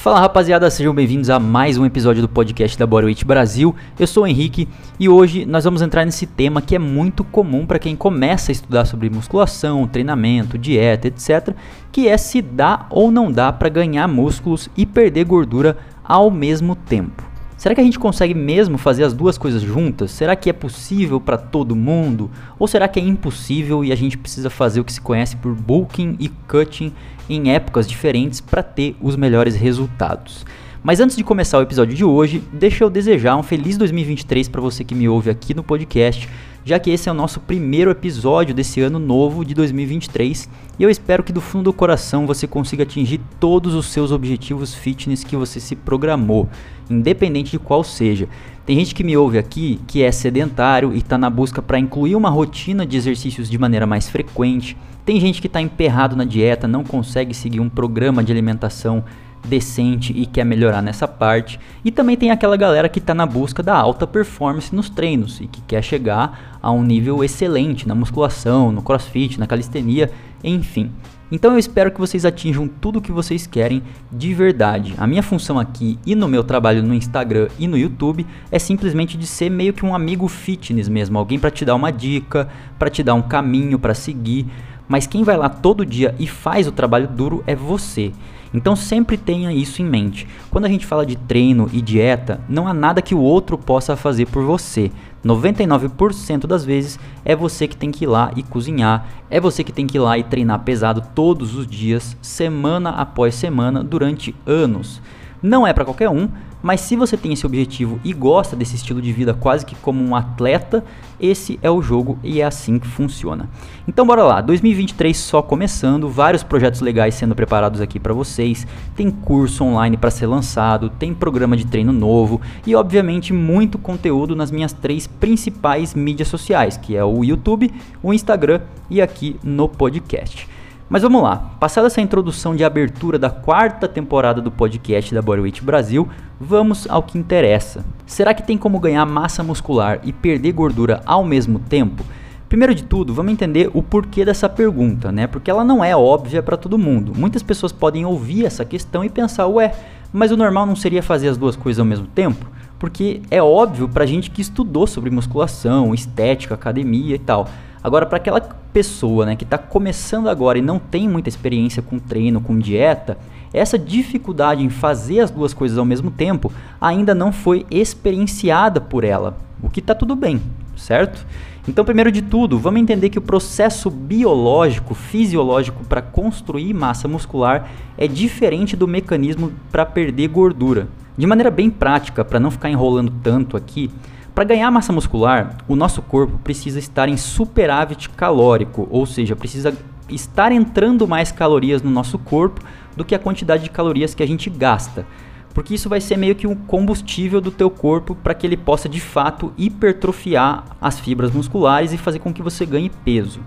Fala rapaziada, sejam bem-vindos a mais um episódio do podcast da Bodyweight Brasil. Eu sou o Henrique e hoje nós vamos entrar nesse tema que é muito comum para quem começa a estudar sobre musculação, treinamento, dieta, etc, que é se dá ou não dá para ganhar músculos e perder gordura ao mesmo tempo. Será que a gente consegue mesmo fazer as duas coisas juntas? Será que é possível para todo mundo? Ou será que é impossível e a gente precisa fazer o que se conhece por bulking e cutting em épocas diferentes para ter os melhores resultados? Mas antes de começar o episódio de hoje, deixa eu desejar um feliz 2023 para você que me ouve aqui no podcast já que esse é o nosso primeiro episódio desse ano novo de 2023 e eu espero que do fundo do coração você consiga atingir todos os seus objetivos fitness que você se programou, independente de qual seja. Tem gente que me ouve aqui que é sedentário e está na busca para incluir uma rotina de exercícios de maneira mais frequente. Tem gente que está emperrado na dieta, não consegue seguir um programa de alimentação decente e quer melhorar nessa parte. E também tem aquela galera que está na busca da alta performance nos treinos e que quer chegar a um nível excelente na musculação, no crossfit, na calistenia, enfim. Então eu espero que vocês atinjam tudo o que vocês querem de verdade. A minha função aqui e no meu trabalho no Instagram e no YouTube é simplesmente de ser meio que um amigo fitness mesmo, alguém para te dar uma dica, para te dar um caminho para seguir. Mas quem vai lá todo dia e faz o trabalho duro é você. Então sempre tenha isso em mente. Quando a gente fala de treino e dieta, não há nada que o outro possa fazer por você. 99% das vezes é você que tem que ir lá e cozinhar, é você que tem que ir lá e treinar pesado todos os dias, semana após semana, durante anos. Não é para qualquer um, mas se você tem esse objetivo e gosta desse estilo de vida quase que como um atleta, esse é o jogo e é assim que funciona. Então bora lá, 2023 só começando, vários projetos legais sendo preparados aqui para vocês. Tem curso online para ser lançado, tem programa de treino novo e obviamente muito conteúdo nas minhas três principais mídias sociais, que é o YouTube, o Instagram e aqui no podcast. Mas vamos lá, passada essa introdução de abertura da quarta temporada do podcast da Bodyweight Brasil, vamos ao que interessa. Será que tem como ganhar massa muscular e perder gordura ao mesmo tempo? Primeiro de tudo, vamos entender o porquê dessa pergunta, né? Porque ela não é óbvia para todo mundo. Muitas pessoas podem ouvir essa questão e pensar, ué, mas o normal não seria fazer as duas coisas ao mesmo tempo? Porque é óbvio pra gente que estudou sobre musculação, estética, academia e tal. Agora, para aquela pessoa né, que está começando agora e não tem muita experiência com treino, com dieta, essa dificuldade em fazer as duas coisas ao mesmo tempo ainda não foi experienciada por ela, o que está tudo bem, certo? Então, primeiro de tudo, vamos entender que o processo biológico, fisiológico para construir massa muscular é diferente do mecanismo para perder gordura. De maneira bem prática, para não ficar enrolando tanto aqui, para ganhar massa muscular, o nosso corpo precisa estar em superávit calórico, ou seja, precisa estar entrando mais calorias no nosso corpo do que a quantidade de calorias que a gente gasta. Porque isso vai ser meio que um combustível do teu corpo para que ele possa de fato hipertrofiar as fibras musculares e fazer com que você ganhe peso.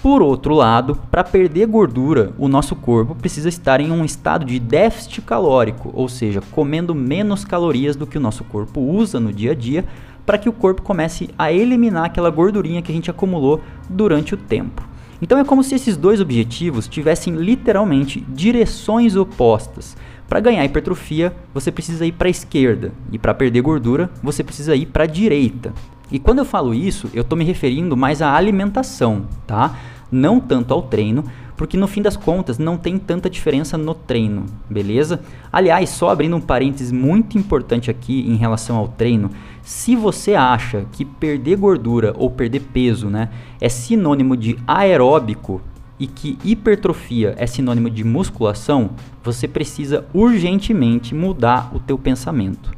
Por outro lado, para perder gordura, o nosso corpo precisa estar em um estado de déficit calórico, ou seja, comendo menos calorias do que o nosso corpo usa no dia a dia para que o corpo comece a eliminar aquela gordurinha que a gente acumulou durante o tempo. Então é como se esses dois objetivos tivessem literalmente direções opostas. Para ganhar hipertrofia, você precisa ir para a esquerda, e para perder gordura, você precisa ir para a direita. E quando eu falo isso, eu estou me referindo mais à alimentação, tá? Não tanto ao treino, porque no fim das contas não tem tanta diferença no treino, beleza? Aliás, só abrindo um parênteses muito importante aqui em relação ao treino, se você acha que perder gordura ou perder peso, né, é sinônimo de aeróbico e que hipertrofia é sinônimo de musculação, você precisa urgentemente mudar o teu pensamento.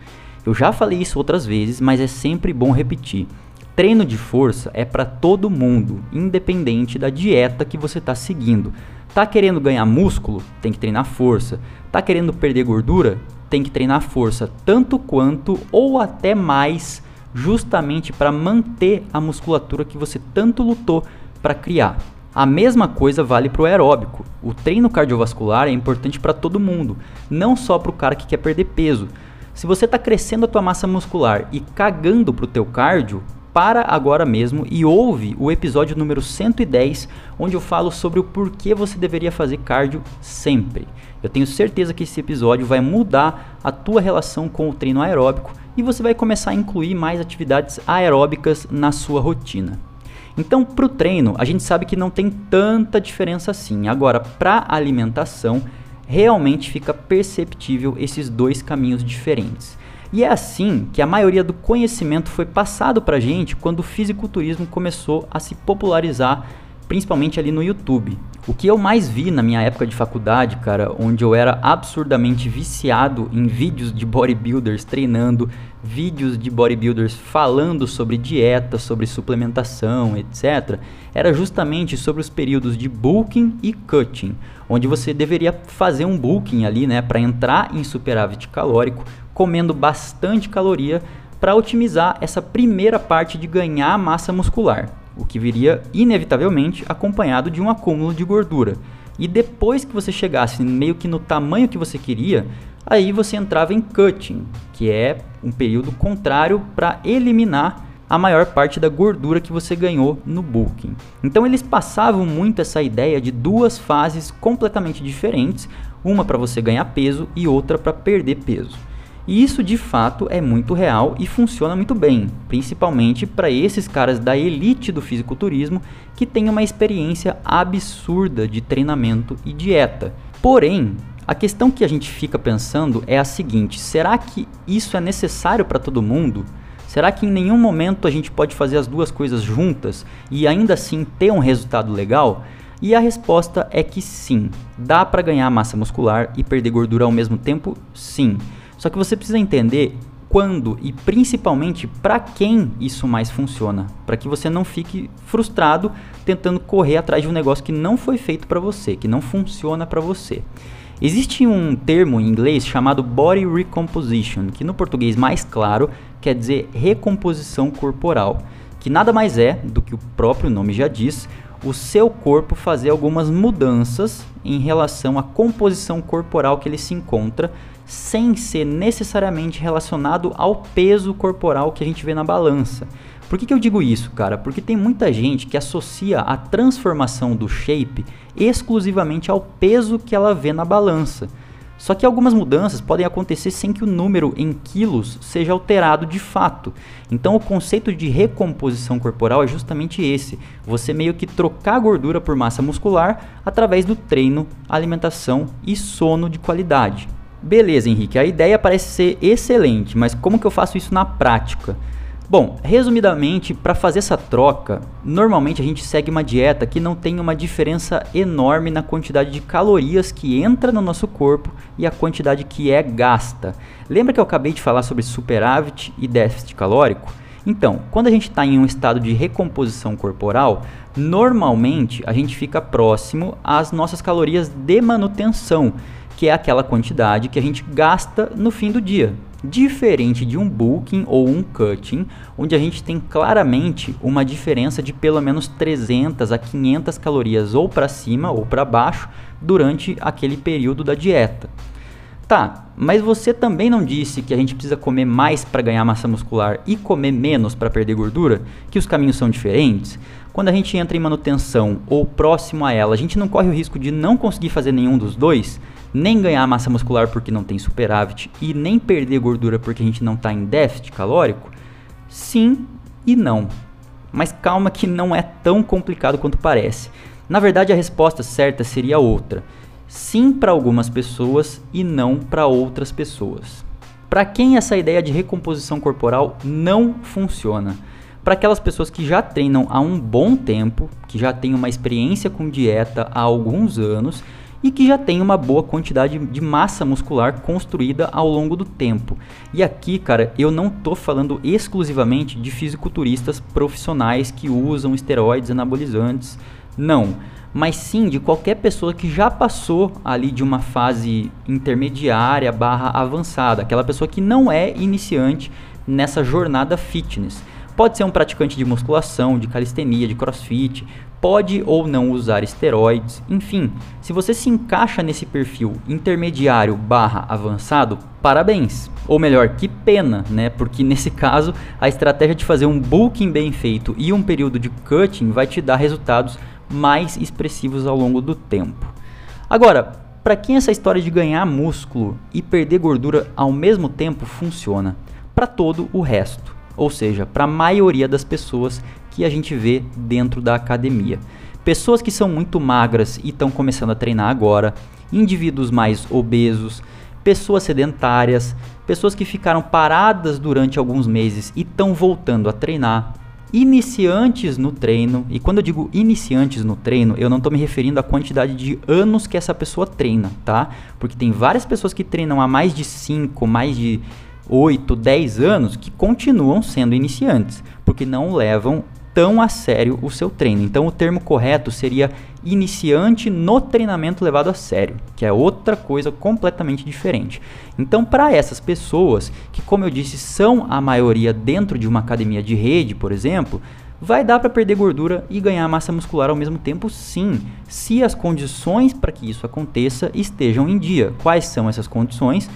Eu já falei isso outras vezes, mas é sempre bom repetir. Treino de força é para todo mundo, independente da dieta que você está seguindo. Tá querendo ganhar músculo? Tem que treinar força. Tá querendo perder gordura? Tem que treinar força tanto quanto ou até mais, justamente para manter a musculatura que você tanto lutou para criar. A mesma coisa vale para o aeróbico. O treino cardiovascular é importante para todo mundo, não só para o cara que quer perder peso. Se você está crescendo a tua massa muscular e cagando para o teu cardio, para agora mesmo e ouve o episódio número 110, onde eu falo sobre o porquê você deveria fazer cardio sempre. Eu tenho certeza que esse episódio vai mudar a tua relação com o treino aeróbico e você vai começar a incluir mais atividades aeróbicas na sua rotina. Então, para o treino, a gente sabe que não tem tanta diferença assim. Agora, para alimentação, realmente fica perceptível esses dois caminhos diferentes. E é assim que a maioria do conhecimento foi passado para gente quando o fisiculturismo começou a se popularizar principalmente ali no YouTube. O que eu mais vi na minha época de faculdade, cara, onde eu era absurdamente viciado em vídeos de bodybuilders treinando, vídeos de bodybuilders falando sobre dieta, sobre suplementação, etc., era justamente sobre os períodos de bulking e cutting, onde você deveria fazer um bulking ali, né, para entrar em superávit calórico, comendo bastante caloria para otimizar essa primeira parte de ganhar massa muscular o que viria inevitavelmente acompanhado de um acúmulo de gordura. E depois que você chegasse meio que no tamanho que você queria, aí você entrava em cutting, que é um período contrário para eliminar a maior parte da gordura que você ganhou no bulking. Então eles passavam muito essa ideia de duas fases completamente diferentes, uma para você ganhar peso e outra para perder peso. E isso de fato é muito real e funciona muito bem, principalmente para esses caras da elite do fisiculturismo que têm uma experiência absurda de treinamento e dieta. Porém, a questão que a gente fica pensando é a seguinte: será que isso é necessário para todo mundo? Será que em nenhum momento a gente pode fazer as duas coisas juntas e ainda assim ter um resultado legal? E a resposta é que sim. Dá para ganhar massa muscular e perder gordura ao mesmo tempo? Sim. Só que você precisa entender quando e principalmente para quem isso mais funciona, para que você não fique frustrado tentando correr atrás de um negócio que não foi feito para você, que não funciona para você. Existe um termo em inglês chamado body recomposition, que no português mais claro quer dizer recomposição corporal, que nada mais é do que o próprio nome já diz, o seu corpo fazer algumas mudanças em relação à composição corporal que ele se encontra sem ser necessariamente relacionado ao peso corporal que a gente vê na balança. Por que, que eu digo isso, cara? Porque tem muita gente que associa a transformação do shape exclusivamente ao peso que ela vê na balança. Só que algumas mudanças podem acontecer sem que o número em quilos seja alterado de fato. Então o conceito de recomposição corporal é justamente esse: você meio que trocar gordura por massa muscular através do treino, alimentação e sono de qualidade. Beleza, Henrique, a ideia parece ser excelente, mas como que eu faço isso na prática? Bom, resumidamente, para fazer essa troca, normalmente a gente segue uma dieta que não tem uma diferença enorme na quantidade de calorias que entra no nosso corpo e a quantidade que é gasta. Lembra que eu acabei de falar sobre superávit e déficit calórico? Então, quando a gente está em um estado de recomposição corporal, normalmente a gente fica próximo às nossas calorias de manutenção que é aquela quantidade que a gente gasta no fim do dia. Diferente de um bulking ou um cutting, onde a gente tem claramente uma diferença de pelo menos 300 a 500 calorias ou para cima ou para baixo durante aquele período da dieta. Tá, mas você também não disse que a gente precisa comer mais para ganhar massa muscular e comer menos para perder gordura? Que os caminhos são diferentes? Quando a gente entra em manutenção ou próximo a ela, a gente não corre o risco de não conseguir fazer nenhum dos dois? nem ganhar massa muscular porque não tem superávit e nem perder gordura porque a gente não está em déficit calórico? Sim e não. Mas calma que não é tão complicado quanto parece. Na verdade, a resposta certa seria outra. Sim para algumas pessoas e não para outras pessoas. Para quem essa ideia de recomposição corporal não funciona? Para aquelas pessoas que já treinam há um bom tempo, que já têm uma experiência com dieta há alguns anos e que já tem uma boa quantidade de massa muscular construída ao longo do tempo. E aqui, cara, eu não tô falando exclusivamente de fisiculturistas profissionais que usam esteroides anabolizantes, não, mas sim de qualquer pessoa que já passou ali de uma fase intermediária barra avançada, aquela pessoa que não é iniciante nessa jornada fitness. Pode ser um praticante de musculação, de calistenia, de crossfit, pode ou não usar esteroides, enfim, se você se encaixa nesse perfil intermediário barra avançado, parabéns. Ou melhor, que pena, né? Porque nesse caso, a estratégia de fazer um bulking bem feito e um período de cutting vai te dar resultados mais expressivos ao longo do tempo. Agora, para quem essa história de ganhar músculo e perder gordura ao mesmo tempo funciona? Para todo o resto, ou seja, para a maioria das pessoas que a gente vê dentro da academia. Pessoas que são muito magras e estão começando a treinar agora, indivíduos mais obesos, pessoas sedentárias, pessoas que ficaram paradas durante alguns meses e estão voltando a treinar, iniciantes no treino, e quando eu digo iniciantes no treino, eu não estou me referindo à quantidade de anos que essa pessoa treina, tá? Porque tem várias pessoas que treinam há mais de 5, mais de 8, 10 anos que continuam sendo iniciantes, porque não levam tão a sério o seu treino. Então o termo correto seria iniciante no treinamento levado a sério, que é outra coisa completamente diferente. Então para essas pessoas, que como eu disse, são a maioria dentro de uma academia de rede, por exemplo, vai dar para perder gordura e ganhar massa muscular ao mesmo tempo, sim, se as condições para que isso aconteça estejam em dia. Quais são essas condições?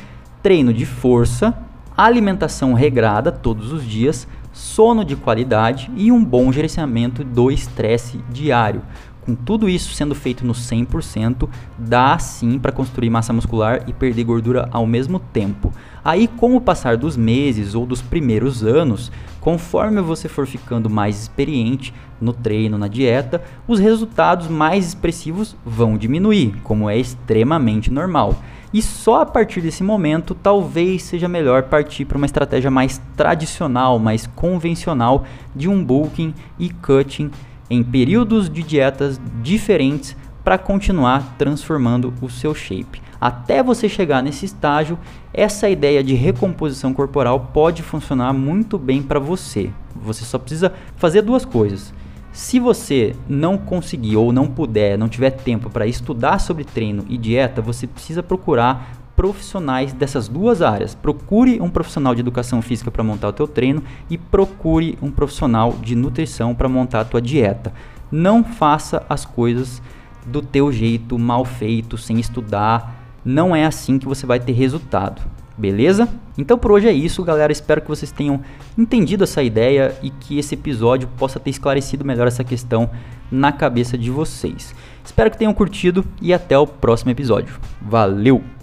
Treino de força, alimentação regrada todos os dias, sono de qualidade e um bom gerenciamento do estresse diário. Com tudo isso sendo feito no 100%, dá sim para construir massa muscular e perder gordura ao mesmo tempo. Aí, com o passar dos meses ou dos primeiros anos, conforme você for ficando mais experiente no treino, na dieta, os resultados mais expressivos vão diminuir, como é extremamente normal. E só a partir desse momento talvez seja melhor partir para uma estratégia mais tradicional, mais convencional de um bulking e cutting em períodos de dietas diferentes para continuar transformando o seu shape. Até você chegar nesse estágio, essa ideia de recomposição corporal pode funcionar muito bem para você. Você só precisa fazer duas coisas se você não conseguir ou não puder, não tiver tempo para estudar sobre treino e dieta, você precisa procurar profissionais dessas duas áreas. Procure um profissional de educação física para montar o teu treino e procure um profissional de nutrição para montar a tua dieta. Não faça as coisas do teu jeito, mal feito, sem estudar. Não é assim que você vai ter resultado. Beleza? Então por hoje é isso, galera. Espero que vocês tenham entendido essa ideia e que esse episódio possa ter esclarecido melhor essa questão na cabeça de vocês. Espero que tenham curtido e até o próximo episódio. Valeu!